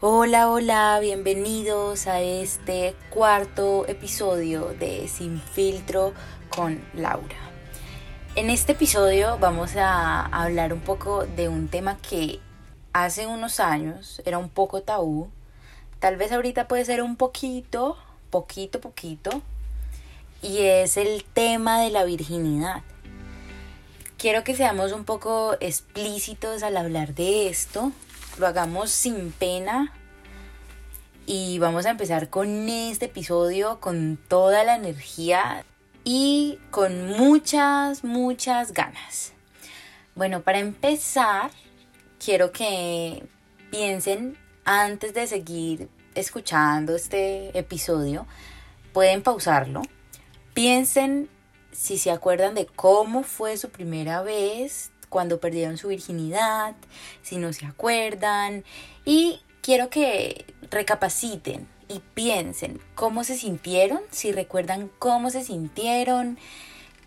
Hola, hola, bienvenidos a este cuarto episodio de Sin filtro con Laura. En este episodio vamos a hablar un poco de un tema que hace unos años era un poco tabú. Tal vez ahorita puede ser un poquito, poquito, poquito. Y es el tema de la virginidad. Quiero que seamos un poco explícitos al hablar de esto, lo hagamos sin pena y vamos a empezar con este episodio con toda la energía y con muchas, muchas ganas. Bueno, para empezar, quiero que piensen antes de seguir escuchando este episodio, pueden pausarlo. Piensen si se acuerdan de cómo fue su primera vez cuando perdieron su virginidad, si no se acuerdan. Y quiero que recapaciten y piensen cómo se sintieron, si recuerdan cómo se sintieron,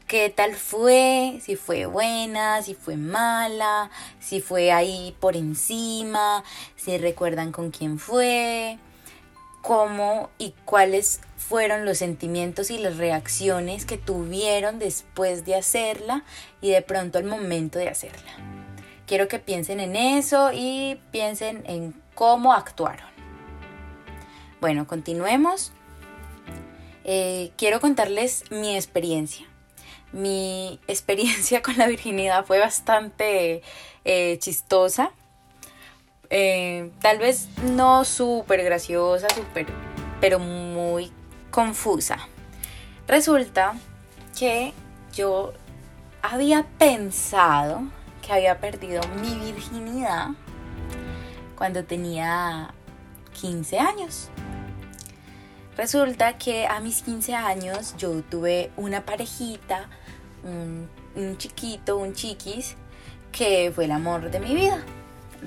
qué tal fue, si fue buena, si fue mala, si fue ahí por encima, si recuerdan con quién fue, cómo y cuáles fueron los sentimientos y las reacciones que tuvieron después de hacerla y de pronto al momento de hacerla. Quiero que piensen en eso y piensen en cómo actuaron. Bueno, continuemos. Eh, quiero contarles mi experiencia. Mi experiencia con la virginidad fue bastante eh, chistosa. Eh, tal vez no súper graciosa, super, pero muy confusa. Resulta que yo había pensado que había perdido mi virginidad cuando tenía 15 años. Resulta que a mis 15 años yo tuve una parejita, un, chiquito, un chiquis, que fue el amor de mi vida.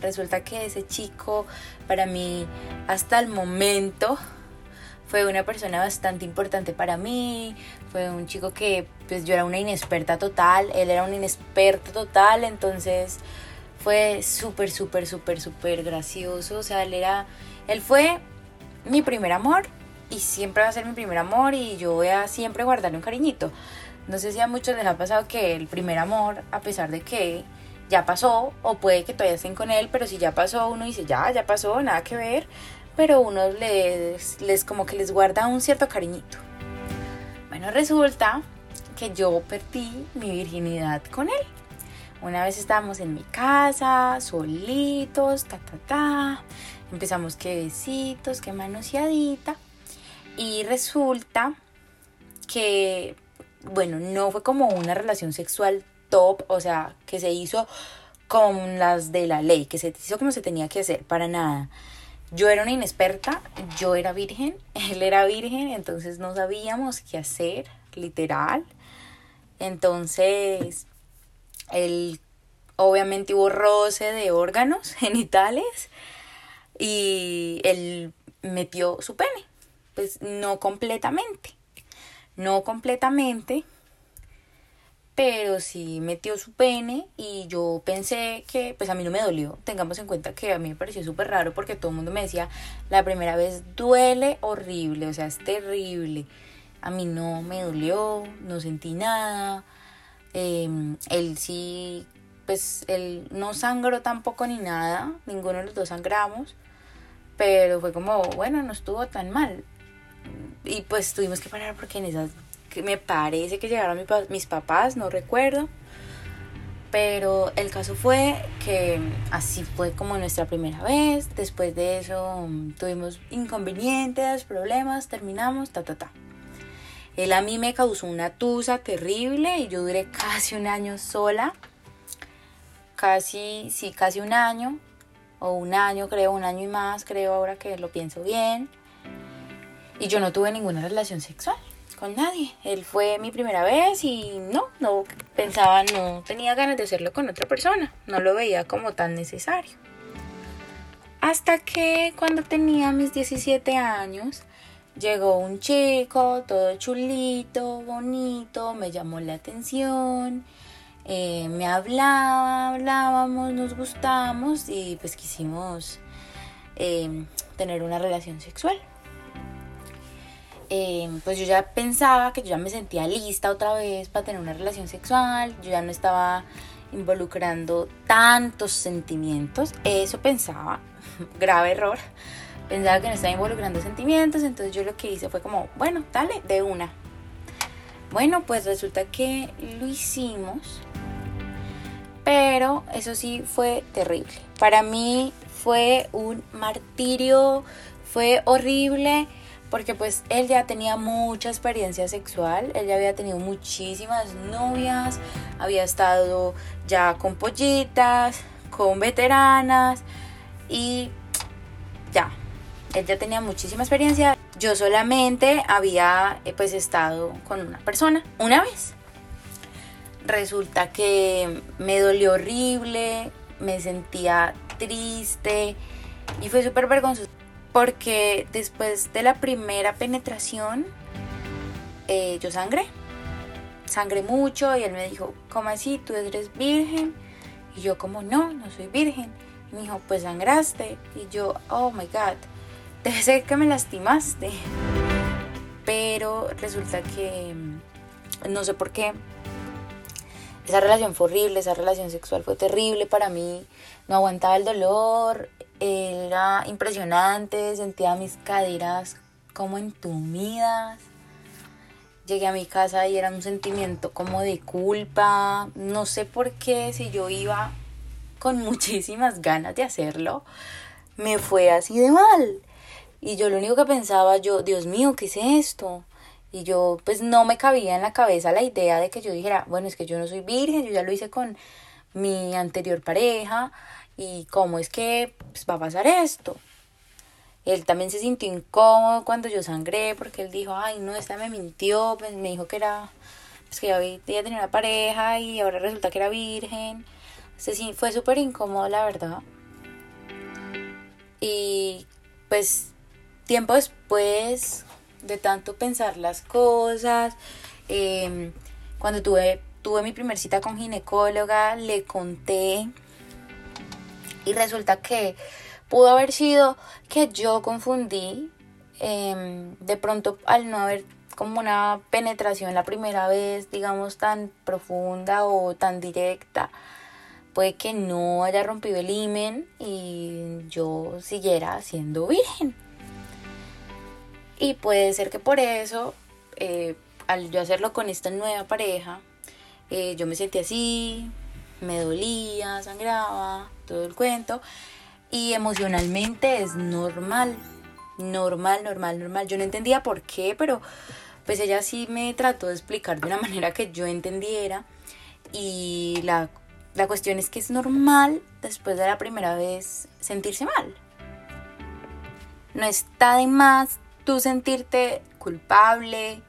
Resulta que ese chico para mí hasta el momento fue una persona bastante importante para mí, fue un chico que pues yo era una inexperta total, él era un inexperto total, entonces fue súper, súper, súper, súper gracioso, o sea, él era, él fue mi primer amor y siempre va a ser mi primer amor y yo voy a siempre guardarle un cariñito. No sé si a muchos les ha pasado que el primer amor, a pesar de que ya pasó, o puede que todavía estén con él, pero si ya pasó, uno dice, ya, ya pasó, nada que ver, pero uno les, les como que les guarda un cierto cariñito. Bueno, resulta que yo perdí mi virginidad con él. Una vez estábamos en mi casa, solitos, ta, ta, ta. Empezamos que besitos, que manoseadita. Y resulta que, bueno, no fue como una relación sexual top, o sea, que se hizo con las de la ley, que se hizo como se tenía que hacer, para nada. Yo era una inexperta, yo era virgen, él era virgen, entonces no sabíamos qué hacer, literal. Entonces, él obviamente hubo roce de órganos genitales y él metió su pene, pues no completamente, no completamente, pero sí metió su pene y yo pensé que pues a mí no me dolió. Tengamos en cuenta que a mí me pareció súper raro porque todo el mundo me decía, la primera vez duele horrible, o sea, es terrible. A mí no me dolió, no sentí nada. Em, él sí, pues él no sangró tampoco ni nada, ninguno de los dos sangramos, pero fue como, bueno, no estuvo tan mal. Y pues tuvimos que parar porque en esas me parece que llegaron mis papás, no recuerdo. Pero el caso fue que así fue como nuestra primera vez. Después de eso mm, tuvimos inconvenientes, problemas, terminamos, ta, ta, ta. Él a mí me causó una tusa terrible y yo duré casi un año sola. Casi, sí, casi un año. O un año, creo, un año y más, creo ahora que lo pienso bien. Y yo no tuve ninguna relación sexual nadie. Él fue mi primera vez y no, no pensaba, no tenía ganas de hacerlo con otra persona. No lo veía como tan necesario. Hasta que cuando tenía mis 17 años, llegó un chico, todo chulito, bonito, me llamó la atención. Eh, me hablaba, hablábamos, nos gustamos y pues quisimos em, tener una relación sexual. Em, pues yo ya pensaba que yo ya me sentía lista otra vez para tener una relación sexual, yo ya no estaba involucrando tantos sentimientos, eso pensaba, grave error, pensaba que no estaba involucrando sentimientos, entonces yo lo que hice fue como, bueno, dale, de una. Bueno, pues resulta que lo hicimos, pero eso sí fue terrible. Para mí fue un martirio, fue horrible porque pues él ya tenía mucha experiencia sexual, él ya había tenido muchísimas novias, había estado ya con pollitas, con veteranas y ya, él ya tenía muchísima experiencia. Yo solamente había eh, pues estado con una persona una vez. Resulta que me dolió horrible, me sentía triste y fue súper vergonzoso porque después de la primera penetración eh, yo sangré. Sangré mucho y él me dijo, ¿cómo así? ¿Tú eres virgen? Y yo como, no, no soy virgen. Y me dijo, pues sangraste. Y yo, oh my god debe ser que me lastimaste. Pero resulta que mm, no sé por qué. Esa relación fue horrible, esa relación sexual fue terrible para mí. No aguantaba el dolor, era impresionante, sentía mis caderas como entumidas. Llegué a mi casa y era un sentimiento como de culpa. No sé por qué, si yo iba con muchísimas ganas de hacerlo, me fue así de mal. Y yo lo único que pensaba, yo, Dios mío, ¿qué es esto? Y yo, pues no me cabía en la cabeza la idea de que yo dijera, bueno, es que yo no soy virgen, yo ya lo hice con mi anterior pareja, y cómo es que pues, va a pasar esto. Él también se sintió incómodo cuando yo sangré, porque él dijo, ay, no, esta me mintió, pues, me dijo que era, pues que ya había tenido una pareja y ahora resulta que era virgen. O fue súper incómodo, la verdad. Y pues tiempo después de tanto pensar las cosas, em, cuando tuve, tuve mi primer cita con ginecóloga, le conté y resulta que pudo haber sido que yo confundí em, de pronto al no haber como una penetración la primera vez, digamos, tan profunda o tan directa, puede que no haya rompido el himen y yo siguiera siendo virgen. Y puede ser que por eso, eh, al yo hacerlo con esta nueva pareja, eh, yo me sentí así, me dolía, sangraba, todo el cuento. Y emocionalmente es normal, normal, normal, normal. Yo no entendía por qué, pero pues ella sí me trató de explicar de una manera que yo entendiera. Y la, la cuestión es que es normal después de la primera vez sentirse mal. No está de más tú sentirte culpable,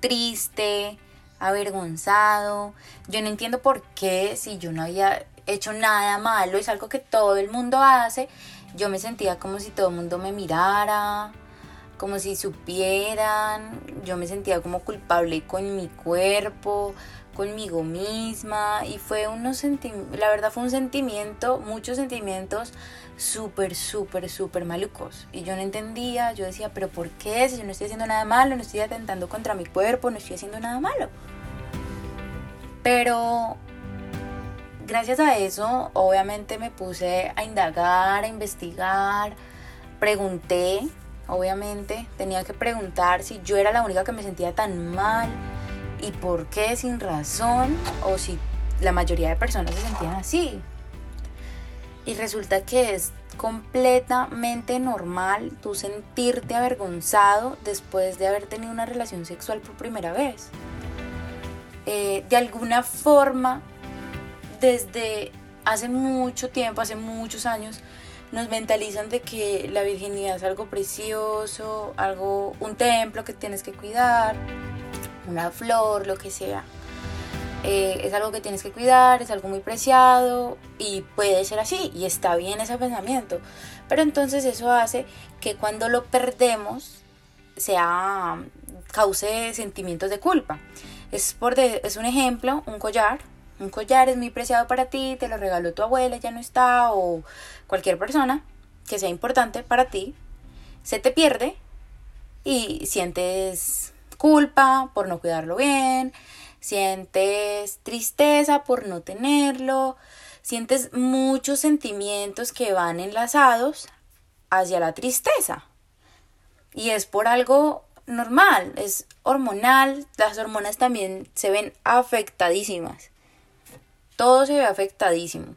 triste, avergonzado. Yo no entiendo por qué si yo no había hecho nada malo, es algo que todo el mundo hace, yo me sentía como si todo el mundo me mirara, como si supieran, yo me sentía como culpable con mi cuerpo, conmigo misma y fue unos la verdad fue un sentimiento, muchos sentimientos súper, súper, súper malucos y yo no entendía, yo decía, pero ¿por qué? Si yo no estoy haciendo nada malo, no estoy atentando contra mi cuerpo, no estoy haciendo nada malo. Pero gracias a eso, obviamente me puse a indagar, a investigar, pregunté, obviamente, tenía que preguntar si yo era la única que me sentía tan mal y por qué sin razón o si la mayoría de personas se sentían así. Y resulta que es completamente normal tú sentirte avergonzado después de haber tenido una relación sexual por primera vez. Eh, de alguna forma, desde hace mucho tiempo, hace muchos años, nos mentalizan de que la virginidad es algo precioso, algo, un templo que tienes que cuidar, una flor, lo que sea. Eh, es algo que tienes que cuidar, es algo muy preciado y puede ser así y está bien ese pensamiento. Pero entonces eso hace que cuando lo perdemos sea cause sentimientos de culpa. Es, por es un ejemplo, un collar. Un collar es muy preciado para ti, te lo regaló tu abuela, ya no está, o cualquier persona. que sea importante para ti, se te pierde y sientes culpa por no cuidarlo bien, sientes tristeza por no tenerlo, sientes muchos sentimientos que van enlazados hacia la tristeza. Y es por algo normal, es hormonal, las hormonas también se ven afectadísimas. Todo se ve afectadísimo.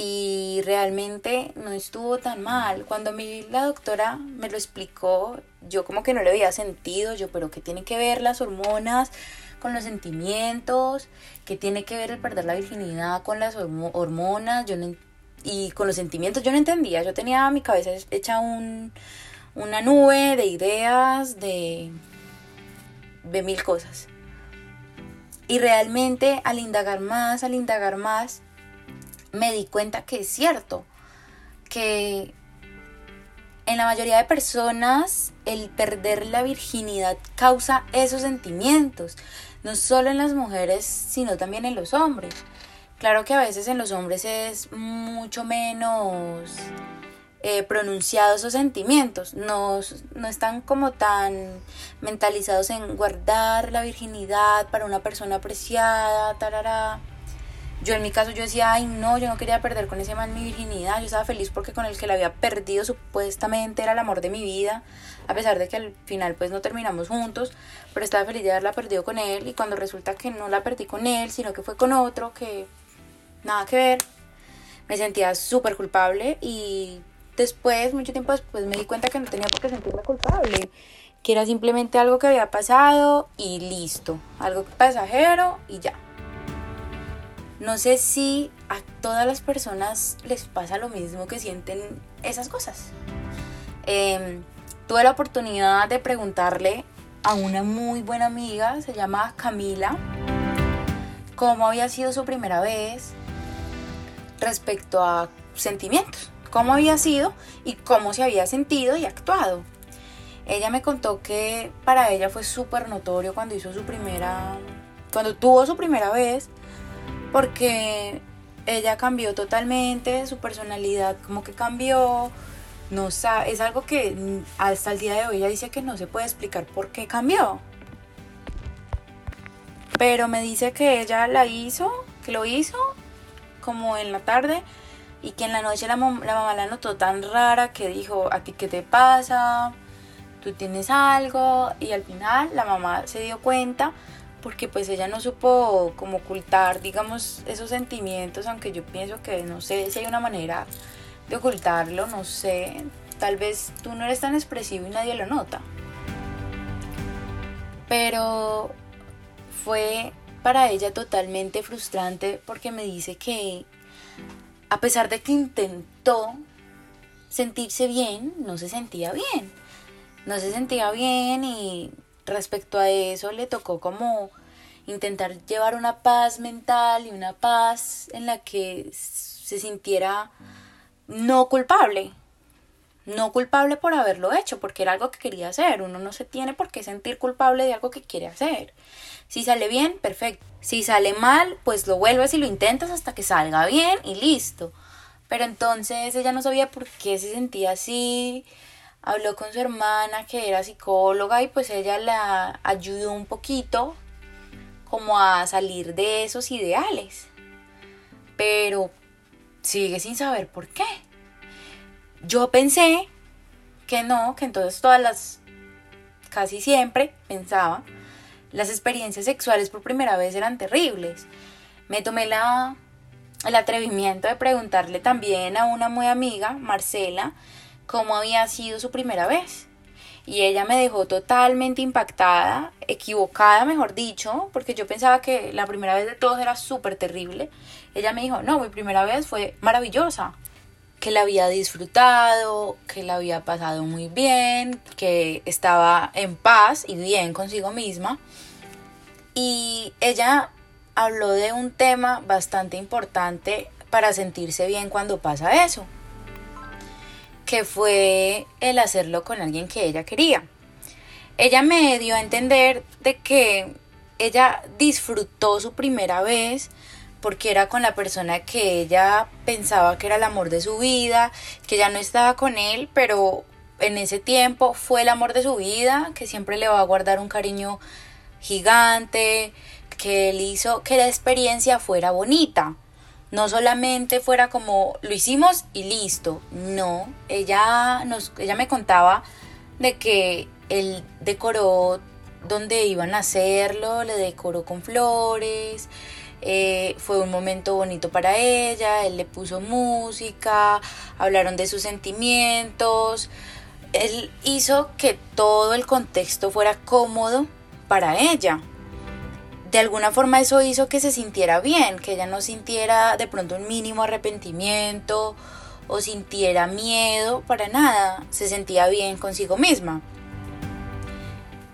Y realmente no estuvo tan mal. Cuando mi, la doctora me lo explicó, yo como que no le había sentido, yo, pero ¿qué tiene que ver las hormonas con los sentimientos? ¿Qué tiene que ver el perder la virginidad con las hormonas? Yo y con los sentimientos yo no entendía, yo tenía mi cabeza hecha un, una nube de ideas, de, de mil cosas. Y realmente al indagar más, al indagar más, me di cuenta que es cierto, que en la mayoría de personas el perder la virginidad causa esos sentimientos, no solo en las mujeres, sino también en los hombres. Claro que a veces en los hombres es mucho menos eh, pronunciados esos sentimientos, no, no están como tan mentalizados en guardar la virginidad para una persona apreciada, tarara. Yo en mi caso yo decía, ay no, yo no quería perder con ese man mi virginidad, yo estaba feliz porque con el que la había perdido supuestamente era el amor de mi vida, a pesar de que al final pues no terminamos juntos, pero estaba feliz de haberla perdido con él y cuando resulta que no la perdí con él, sino que fue con otro, que nada que ver, me sentía súper culpable y después, mucho tiempo después, me di cuenta que no tenía por qué sentirme culpable, que era simplemente algo que había pasado y listo, algo pasajero y ya. No sé si a todas las personas les pasa lo mismo que sienten esas cosas. Em, tuve la oportunidad de preguntarle a una muy buena amiga, se llama Camila, cómo había sido su primera vez respecto a sentimientos, cómo había sido y cómo se había sentido y actuado. Ella me contó que para ella fue súper notorio cuando hizo su primera, cuando tuvo su primera vez, porque ella cambió totalmente, su personalidad como que cambió, no sabe, es algo que hasta el día de hoy ella dice que no se puede explicar por qué cambió. Pero me dice que ella la hizo, que lo hizo como en la tarde y que en la noche la, la mamá la notó tan rara que dijo, ¿a ti qué te pasa? ¿Tú tienes algo? Y al final la mamá se dio cuenta porque pues ella no supo como ocultar, digamos, esos sentimientos, aunque yo pienso que no sé si hay una manera de ocultarlo, no sé, tal vez tú no eres tan expresivo y nadie lo nota. Pero fue para ella totalmente frustrante porque me dice que a pesar de que intentó sentirse bien, no se sentía bien. No se sentía bien y respecto a eso le tocó como intentar llevar una paz mental y una paz en la que se sintiera no culpable. No culpable por haberlo hecho, porque era algo que quería hacer. Uno no se tiene por qué sentir culpable de algo que quiere hacer. Si sale bien, perfecto. Si sale mal, pues lo vuelves y lo intentas hasta que salga bien y listo. Pero entonces ella no sabía por qué se sentía así, habló con su hermana que era psicóloga y pues ella la ayudó un poquito como a salir de esos ideales. Pero sigue sin saber por qué. Yo pensé que no, que entonces todas las, casi siempre pensaba, las experiencias sexuales por primera vez eran terribles. Me tomé la, el atrevimiento de preguntarle también a una muy amiga, Marcela, cómo había sido su primera vez. Y ella me dejó totalmente impactada, equivocada, mejor dicho, porque yo pensaba que la primera vez de todos era súper terrible. Ella me dijo, no, mi primera vez fue maravillosa, que la había disfrutado, que la había pasado muy bien, que estaba en paz y bien consigo misma. Y ella habló de un tema bastante importante para sentirse bien cuando pasa eso que fue el hacerlo con alguien que ella quería. Ella me dio a entender de que ella disfrutó su primera vez porque era con la persona que ella pensaba que era el amor de su vida, que ya no estaba con él, pero en ese tiempo fue el amor de su vida, que siempre le va a guardar un cariño gigante, que él hizo que la experiencia fuera bonita. No solamente fuera como lo hicimos y listo. No, ella nos ella me contaba de que él decoró donde iban a hacerlo, le decoró con flores, eh, fue un momento bonito para ella, él le puso música, hablaron de sus sentimientos, él hizo que todo el contexto fuera cómodo para ella. De alguna forma eso hizo que se sintiera bien, que ella no sintiera de pronto un mínimo arrepentimiento o sintiera miedo para nada, se sentía bien consigo misma.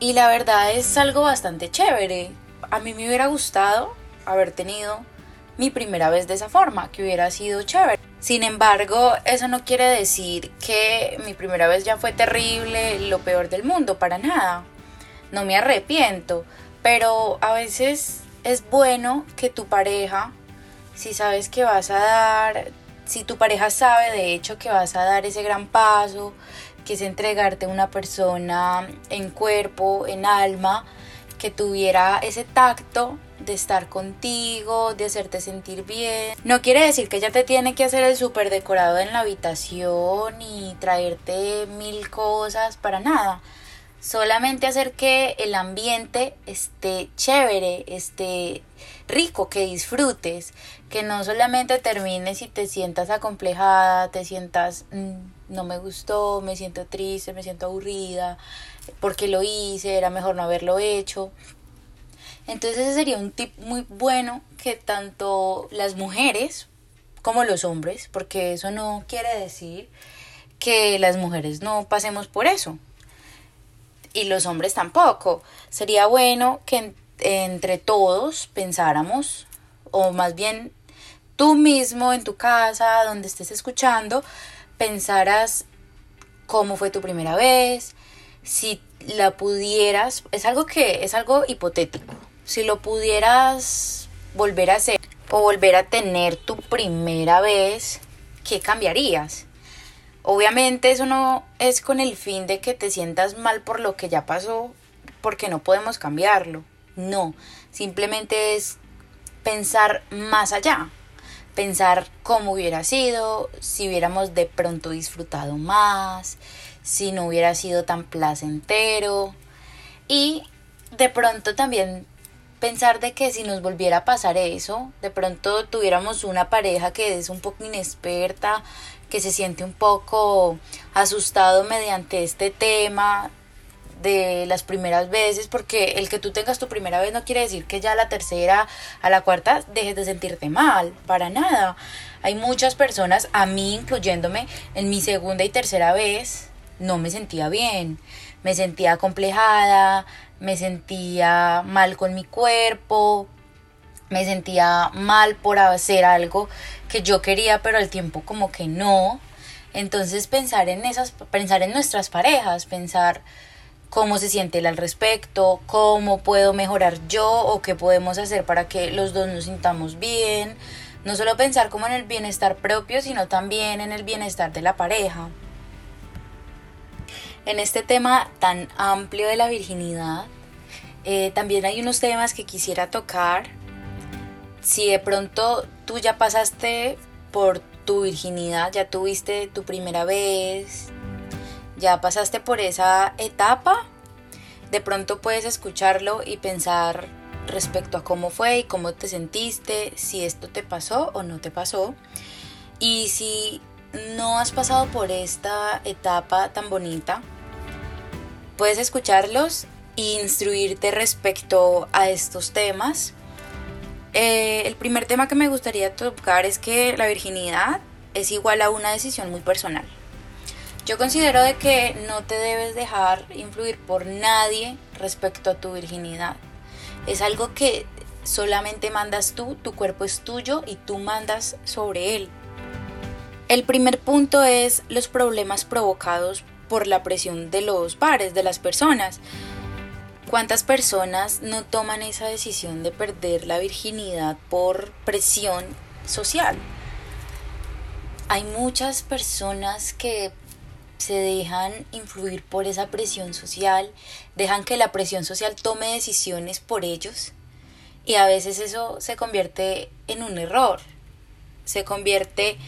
Y la verdad es algo bastante chévere. A mí me hubiera gustado haber tenido mi primera vez de esa forma, que hubiera sido chévere. Sin embargo, eso no quiere decir que mi primera vez ya fue terrible, lo peor del mundo, para nada. No me arrepiento, pero a veces es bueno que tu pareja, si sabes que vas a dar, si tu pareja sabe de hecho que vas a dar ese gran paso, que es entregarte a una persona en cuerpo, en alma, que tuviera ese tacto de estar contigo, de hacerte sentir bien. No quiere decir que ella te tiene que hacer el súper decorado en la habitación y traerte mil cosas para nada. Solamente hacer que el ambiente esté chévere, esté rico, que disfrutes, que no solamente termines y te sientas acomplejada, te sientas mm, no me gustó, me siento triste, me siento aburrida, porque lo hice, era mejor no haberlo hecho. Entonces ese sería un tip muy bueno que tanto las mujeres como los hombres, porque eso no quiere decir que las mujeres no pasemos por eso. Y los hombres tampoco. Sería bueno que entre todos pensáramos, o más bien tú mismo en tu casa, donde estés escuchando, pensaras cómo fue tu primera vez, si la pudieras, es algo que es algo hipotético, si lo pudieras volver a hacer o volver a tener tu primera vez, ¿qué cambiarías? Obviamente eso no es con el fin de que te sientas mal por lo que ya pasó, porque no podemos cambiarlo. No, simplemente es pensar más allá, pensar cómo hubiera sido, si hubiéramos de pronto disfrutado más, si no hubiera sido tan placentero y de pronto también pensar de que si nos volviera a pasar eso, de pronto tuviéramos una pareja que es un poco inexperta, que se siente un poco asustado mediante este tema de las primeras veces, porque el que tú tengas tu primera vez no quiere decir que ya la tercera, a la cuarta, dejes de sentirte mal, para nada. Hay muchas personas, a mí incluyéndome, en mi segunda y tercera vez, no me sentía bien, me sentía complejada, me sentía mal con mi cuerpo, me sentía mal por hacer algo que yo quería, pero al tiempo como que no. Entonces pensar en esas, pensar en nuestras parejas, pensar cómo se siente él al respecto, cómo puedo mejorar yo o qué podemos hacer para que los dos nos sintamos bien. No solo pensar como en el bienestar propio, sino también en el bienestar de la pareja. En este tema tan amplio de la virginidad, eh, también hay unos temas que quisiera tocar. Si de pronto tú ya pasaste por tu virginidad, ya tuviste tu primera vez, ya pasaste por esa etapa, de pronto puedes escucharlo y pensar respecto a cómo fue y cómo te sentiste, si esto te pasó o no te pasó. Y si no has pasado por esta etapa tan bonita, puedes escucharlos e instruirte respecto a estos temas. Eh, el primer tema que me gustaría tocar es que la virginidad es igual a una decisión muy personal. Yo considero de que no te debes dejar influir por nadie respecto a tu virginidad. Es algo que solamente mandas tú, tu cuerpo es tuyo y tú mandas sobre él. El primer punto es los problemas provocados por la presión de los pares, de las personas. ¿Cuántas personas no toman esa decisión de perder la virginidad por presión social? Hay muchas personas que se dejan influir por esa presión social, dejan que la presión social tome decisiones por ellos y a veces eso se convierte en un error, se convierte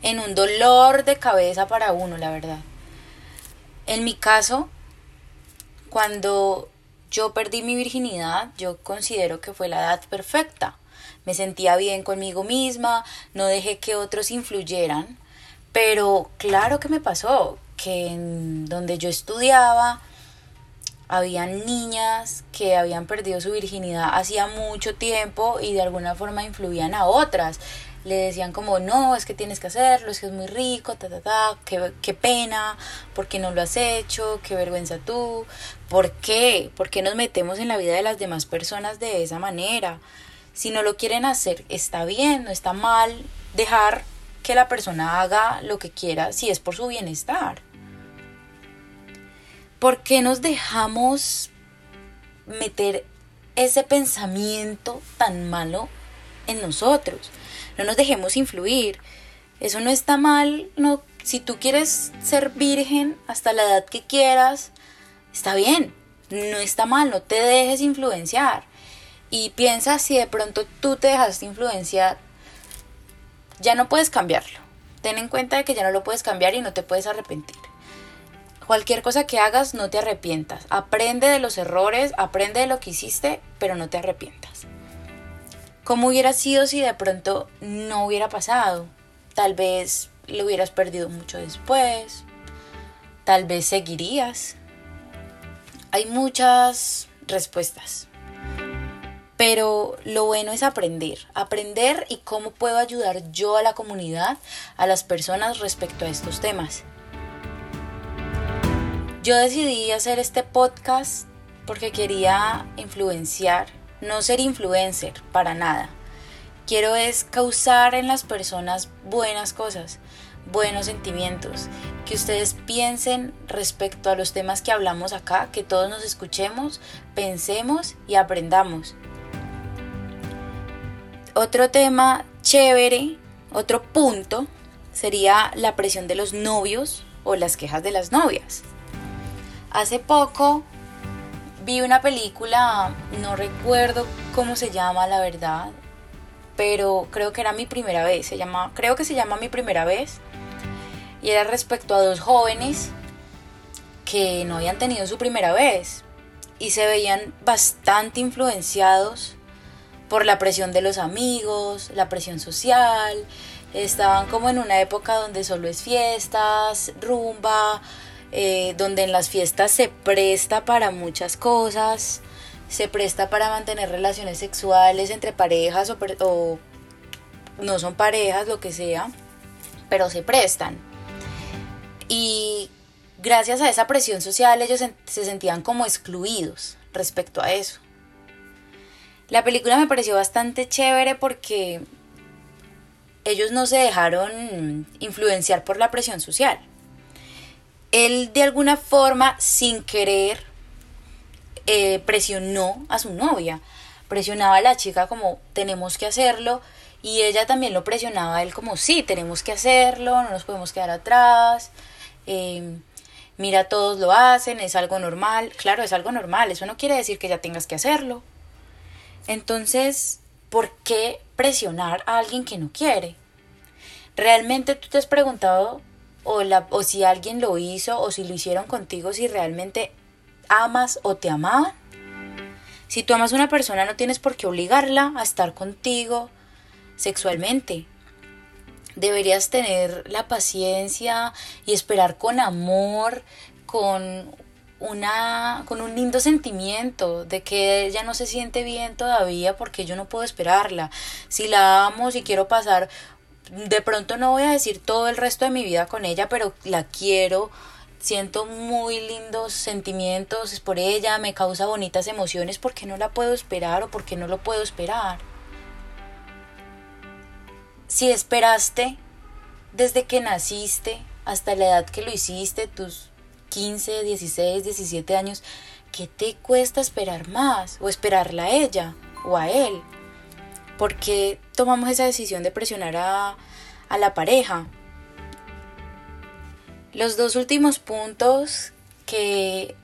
en un dolor de cabeza para uno, la verdad. En mi caso, cuando yo perdí mi virginidad, yo considero que fue la edad perfecta. Me sentía bien conmigo misma, no dejé que otros influyeran, pero claro que me pasó que en donde yo estudiaba habían niñas que habían perdido su virginidad hacía mucho tiempo y de alguna forma influían a otras le decían como, no, es que tienes que hacerlo, es que es muy rico, ta, ta, ta, qué, qué pena, ¿por qué no lo has hecho? Qué vergüenza tú. ¿Por qué? ¿Por qué nos metemos en la vida de las demás personas de esa manera? Si no lo quieren hacer, está bien, no está mal dejar que la persona haga lo que quiera si es por su bienestar. ¿Por qué nos dejamos meter ese pensamiento tan malo en nosotros? No nos dejemos influir. Eso no está mal, no, si tú quieres ser virgen hasta la edad que quieras, está bien, no está mal, no te dejes influenciar. Y piensa si de pronto tú te dejaste influenciar, ya no puedes cambiarlo. Ten en cuenta que ya no lo puedes cambiar y no te puedes arrepentir. Cualquier cosa que hagas, no te arrepientas. Aprende de los errores, aprende de lo que hiciste, pero no te arrepientas. ¿Cómo hubiera sido si de pronto no hubiera pasado? Tal vez lo hubieras perdido mucho después. Tal vez seguirías. Hay muchas respuestas. Pero lo bueno es aprender, aprender y cómo puedo ayudar yo a la comunidad, a las personas respecto a estos temas. Yo decidí hacer este podcast porque quería influenciar no ser influencer para nada. Quiero es causar en las personas buenas cosas, buenos sentimientos, que ustedes piensen respecto a los temas que hablamos acá, que todos nos escuchemos, pensemos y aprendamos. Otro tema chévere, otro punto, sería la presión de los novios o las quejas de las novias. Hace poco Vi una película, no recuerdo cómo se llama la verdad, pero creo que era mi primera vez, se llama, creo que se llama mi primera vez, y era respecto a dos jóvenes que no habían tenido su primera vez y se veían bastante influenciados por la presión de los amigos, la presión social, estaban como en una época donde solo es fiestas, rumba, eh, donde en las fiestas se presta para muchas cosas, se presta para mantener relaciones sexuales entre parejas o, o no son parejas, lo que sea, pero se prestan. Y gracias a esa presión social ellos se sentían como excluidos respecto a eso. La película me pareció bastante chévere porque ellos no se dejaron influenciar por la presión social él de alguna forma, sin querer, eh, presionó a su novia. Presionaba a la chica como tenemos que hacerlo y ella también lo presionaba a él como sí, tenemos que hacerlo, no nos podemos quedar atrás. Em, mira, todos lo hacen, es algo normal. Claro, es algo normal, eso no quiere decir que ya tengas que hacerlo. Entonces, ¿por qué presionar a alguien que no quiere? ¿Realmente tú te has preguntado o, la, o si alguien lo hizo o si lo hicieron contigo, si realmente amas o te amaban. Si tú amas a una persona no tienes por qué obligarla a estar contigo sexualmente. Deberías tener la paciencia y esperar con amor, con una con un lindo sentimiento de que ella no se siente bien todavía porque yo no puedo esperarla. Si la amo, si quiero pasar de pronto no voy a decir todo el resto de mi vida con ella, pero la quiero, siento muy lindos sentimientos por ella, me causa bonitas emociones, porque no la puedo esperar o porque no lo puedo esperar? Si esperaste desde que naciste hasta la edad que lo hiciste, tus 15, 16, 17 años, ¿qué te cuesta esperar más o esperarla a ella o a él? ¿Por qué tomamos esa decisión de presionar a, la pareja? Los dos últimos puntos que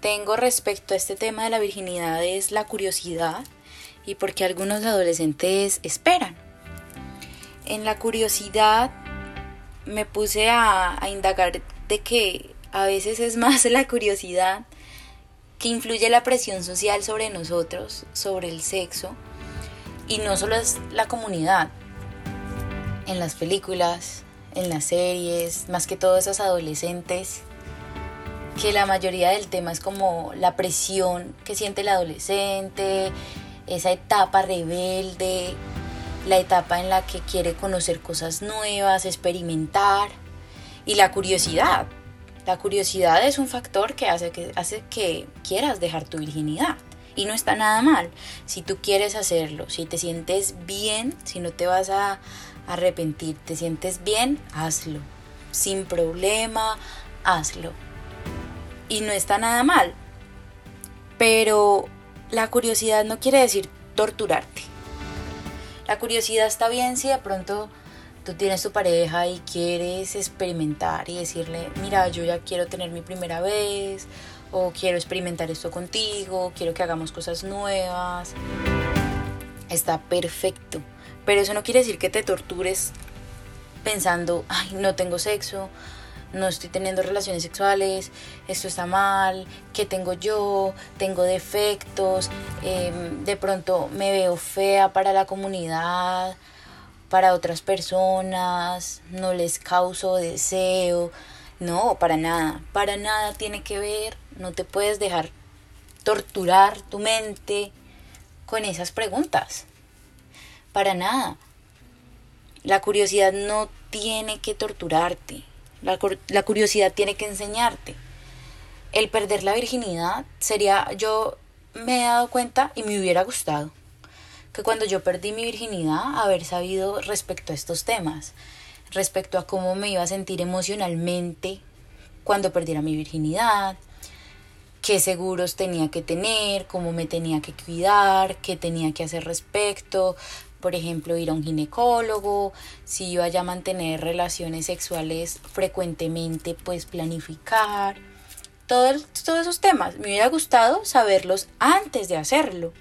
tengo respecto a este tema de la virginidad es la curiosidad y porque algunos adolescentes esperan. En la curiosidad me puse a indagar de que a veces es más la curiosidad que influye la presión social sobre nosotros, sobre el sexo, y no solo es la comunidad, en las películas, en las series, más que todo esas adolescentes, que la mayoría del tema es como la presión que siente el adolescente, esa etapa rebelde, la etapa en la que quiere conocer cosas nuevas, experimentar y la curiosidad. La curiosidad es un factor que hace que, hace que quieras dejar tu virginidad. Y no está nada mal. Si tú quieres hacerlo, si te sientes bien, si no te vas a arrepentir, te sientes bien, hazlo. Sin problema, hazlo. Y no está nada mal. Pero la curiosidad no quiere decir torturarte. La curiosidad está bien si de pronto tú tienes tu pareja y quieres experimentar y decirle, mira, yo ya quiero tener mi primera vez, o quiero experimentar esto contigo, quiero que hagamos cosas nuevas. Está perfecto, pero eso no quiere decir que te tortures pensando, ay, no tengo sexo, no estoy teniendo relaciones sexuales, esto está mal, ¿qué tengo yo? Tengo defectos, em, de pronto me veo fea para la comunidad, para otras personas, no les causo deseo. No, para nada, para nada tiene que ver, no te puedes dejar torturar tu mente con esas preguntas. Para nada. La curiosidad no tiene que torturarte, la, la curiosidad tiene que enseñarte. El perder la virginidad sería, yo me he dado cuenta y me hubiera gustado que cuando yo perdí mi virginidad, haber sabido respecto a estos temas, respecto a cómo me iba a sentir emocionalmente cuando perdiera mi virginidad, qué seguros tenía que tener, cómo me tenía que cuidar, qué tenía que hacer respecto, por ejemplo, ir a un ginecólogo, si iba a mantener relaciones sexuales frecuentemente, pues planificar, todos, todos esos temas. Me hubiera gustado saberlos antes de hacerlo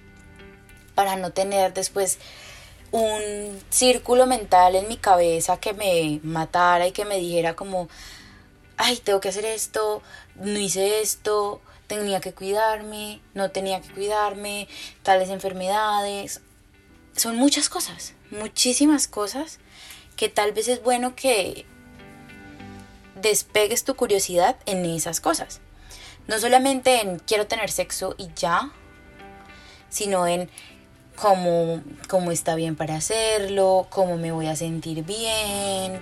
para no tener después un círculo mental en mi cabeza que me matara y que me dijera como, ay, tengo que hacer esto, no hice esto, tenía que cuidarme, no tenía que cuidarme, tales enfermedades. Son muchas cosas, muchísimas cosas que tal vez es bueno que despegues tu curiosidad en esas cosas. No solamente en quiero tener sexo y ya, sino en cómo, está bien para hacerlo, cómo me voy a sentir bien,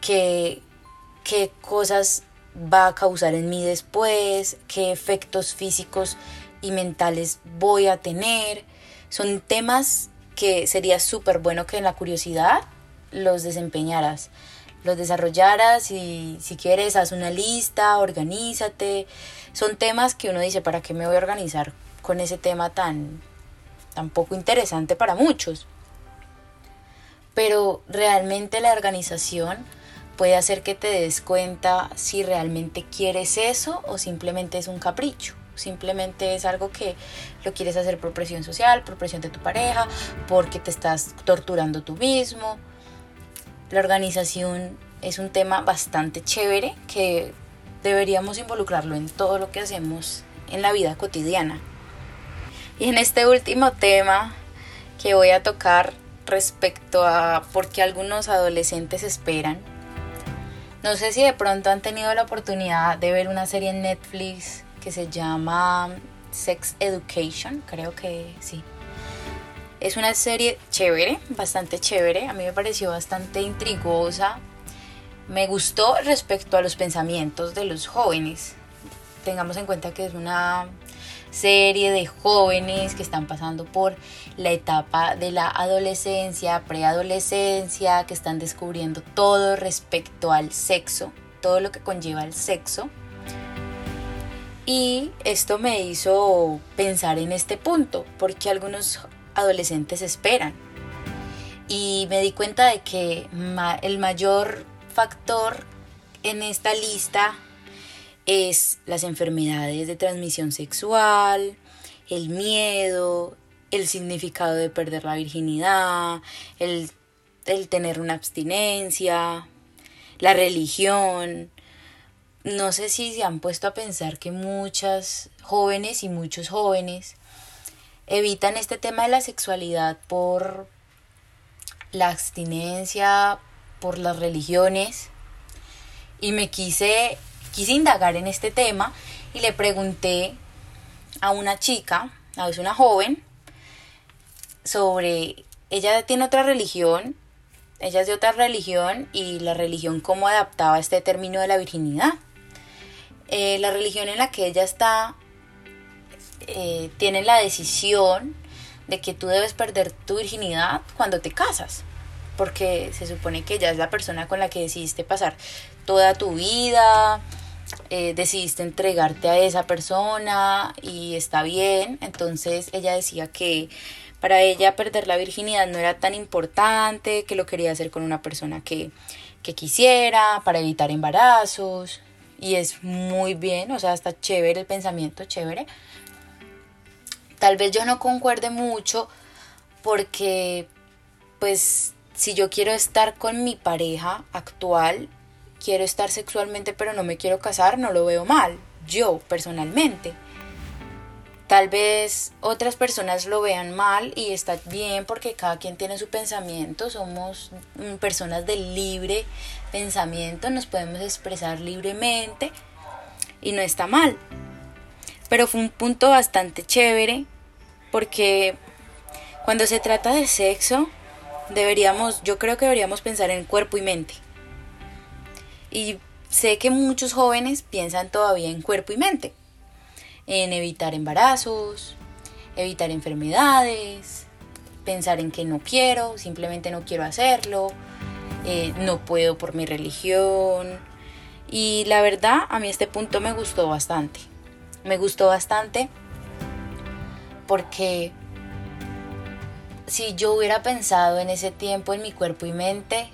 qué, qué cosas va a causar en mí después, qué efectos físicos y mentales voy a tener. Son temas que sería súper bueno que en la curiosidad los desempeñaras, los desarrollaras y si quieres haz una lista, organízate. Son temas que uno dice, ¿para qué me voy a organizar con ese tema tan, tampoco interesante para muchos. Pero realmente la organización puede hacer que te des cuenta si realmente quieres eso o simplemente es un capricho. Simplemente es algo que lo quieres hacer por presión social, por presión de tu pareja, porque te estás torturando tú mismo. La organización es un tema bastante chévere que deberíamos involucrarlo en todo lo que hacemos en la vida cotidiana. Y en este último tema que voy a tocar respecto a por qué algunos adolescentes esperan, no sé si de pronto han tenido la oportunidad de ver una serie en Netflix que se llama Sex Education, creo que sí. Es una serie chévere, bastante chévere, a mí me pareció bastante intrigosa. Me gustó respecto a los pensamientos de los jóvenes. Tengamos en cuenta que es una serie de jóvenes que están pasando por la etapa de la adolescencia, preadolescencia, que están descubriendo todo respecto al sexo, todo lo que conlleva el sexo. Y esto me hizo pensar en este punto, porque algunos adolescentes esperan. Y me di cuenta de que el mayor factor en esta lista es las enfermedades de transmisión sexual, el miedo, el significado de perder la virginidad, el, el tener una abstinencia, la religión, no sé si se han puesto a pensar que muchas jóvenes y muchos jóvenes evitan este tema de la sexualidad por la abstinencia, por las religiones. Y me quise, quise indagar en este tema y le pregunté a una chica, a una joven, sobre, ella tiene otra religión, ella es de otra religión y la religión cómo adaptaba este término de la virginidad. Eh, la religión en la que ella está eh, tiene la decisión de que tú debes perder tu virginidad cuando te casas, porque se supone que ella es la persona con la que decidiste pasar toda tu vida, eh, decidiste entregarte a esa persona y está bien, entonces ella decía que para ella perder la virginidad no era tan importante, que lo quería hacer con una persona que, que quisiera, para evitar embarazos, y es muy bien, o sea, está chévere el pensamiento, chévere. Tal vez yo no concuerde mucho porque, pues, si yo quiero estar con mi pareja actual, quiero estar sexualmente pero no me quiero casar, no lo veo mal, yo personalmente. Tal vez otras personas lo vean mal y está bien porque cada quien tiene su pensamiento, somos mm, personas de libre pensamiento, nos podemos expresar libremente y no está mal. Pero fue un punto bastante chévere porque cuando se trata de sexo, deberíamos, yo creo que deberíamos pensar en cuerpo y mente. Y sé que muchos jóvenes piensan todavía en cuerpo y mente en evitar embarazos, evitar enfermedades, pensar en que no quiero, simplemente no quiero hacerlo, eh, no puedo por mi religión. Y la verdad, a mí este punto me gustó bastante. Me gustó bastante porque si yo hubiera pensado en ese tiempo en mi cuerpo y mente,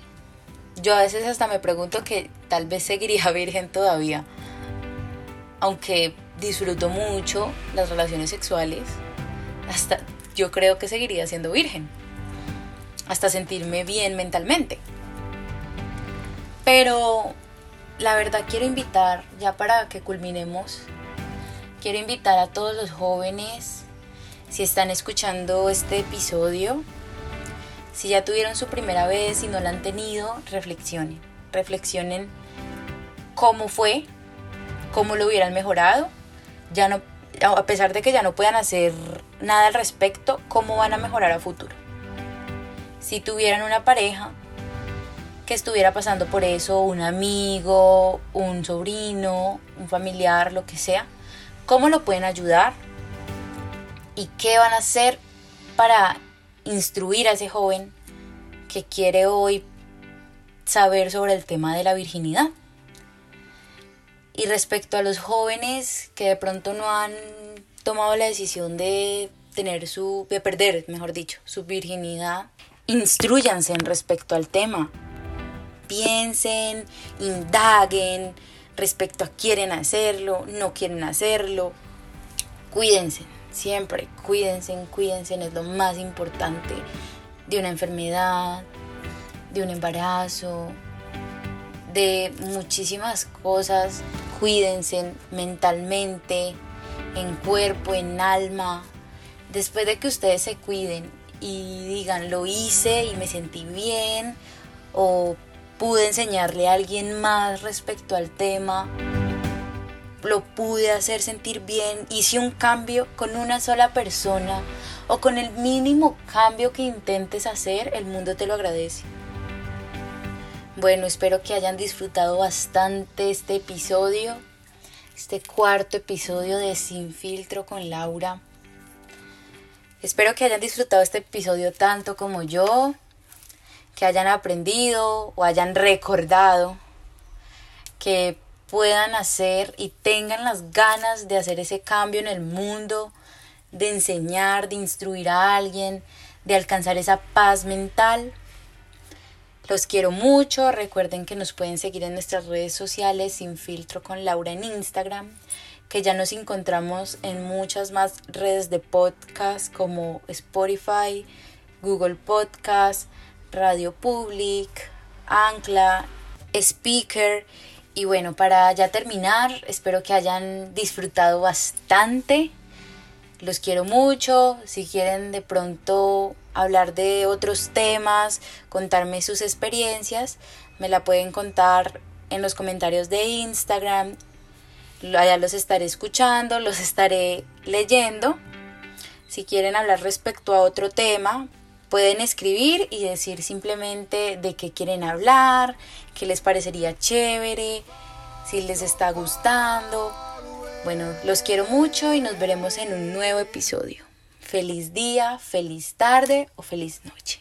yo a veces hasta me pregunto que tal vez seguiría virgen todavía. Aunque disfruto mucho las relaciones sexuales, hasta yo creo que seguiría siendo virgen, hasta sentirme bien mentalmente. Pero la verdad quiero invitar, ya para que culminemos, quiero invitar a todos los jóvenes, si están escuchando este episodio, si ya tuvieron su primera vez y no la han tenido, reflexionen, reflexionen cómo fue, cómo lo hubieran mejorado ya no, a pesar de que ya no puedan hacer nada al respecto, ¿cómo van a mejorar a futuro? Si tuvieran una pareja que estuviera pasando por eso, un amigo, un sobrino, un familiar, lo que sea, ¿cómo lo pueden ayudar? ¿Y qué van a hacer para instruir a ese joven que quiere hoy saber sobre el tema de la virginidad? Y respecto a los jóvenes que de pronto no han tomado la decisión de tener su, de perder, mejor dicho, su virginidad, instruyanse en respecto al tema. Piensen, indaguen respecto a quieren hacerlo, no quieren hacerlo. Cuídense, siempre, cuídense, cuídense, es lo más importante de una enfermedad, de un embarazo, de muchísimas cosas cuídense mentalmente, en cuerpo, en alma. Después de que ustedes se cuiden y digan, lo hice y me sentí bien, o pude enseñarle a alguien más respecto al tema, lo pude hacer sentir bien, hice un cambio con una sola persona o con el mínimo cambio que intentes hacer, el mundo te lo agradece. Bueno, espero que hayan disfrutado bastante este episodio, este cuarto episodio de Sin Filtro con Laura. Espero que hayan disfrutado este episodio tanto como yo, que hayan aprendido o hayan recordado que puedan hacer y tengan las ganas de hacer ese cambio en el mundo, de enseñar, de instruir a alguien, de alcanzar esa paz mental. Los quiero mucho, recuerden que nos pueden seguir en nuestras redes sociales sin filtro con Laura en Instagram, que ya nos encontramos en muchas más redes de podcast como Spotify, Google Podcast, Radio Public, Ancla, Speaker. Y bueno, para ya terminar, espero que hayan disfrutado bastante. Los quiero mucho. Si quieren de pronto hablar de otros temas, contarme sus experiencias, me la pueden contar en los comentarios de Instagram. Allá los estaré escuchando, los estaré leyendo. Si quieren hablar respecto a otro tema, pueden escribir y decir simplemente de qué quieren hablar, qué les parecería chévere, si les está gustando. Bueno, los quiero mucho y nos veremos en un nuevo episodio. Feliz día, feliz tarde o feliz noche.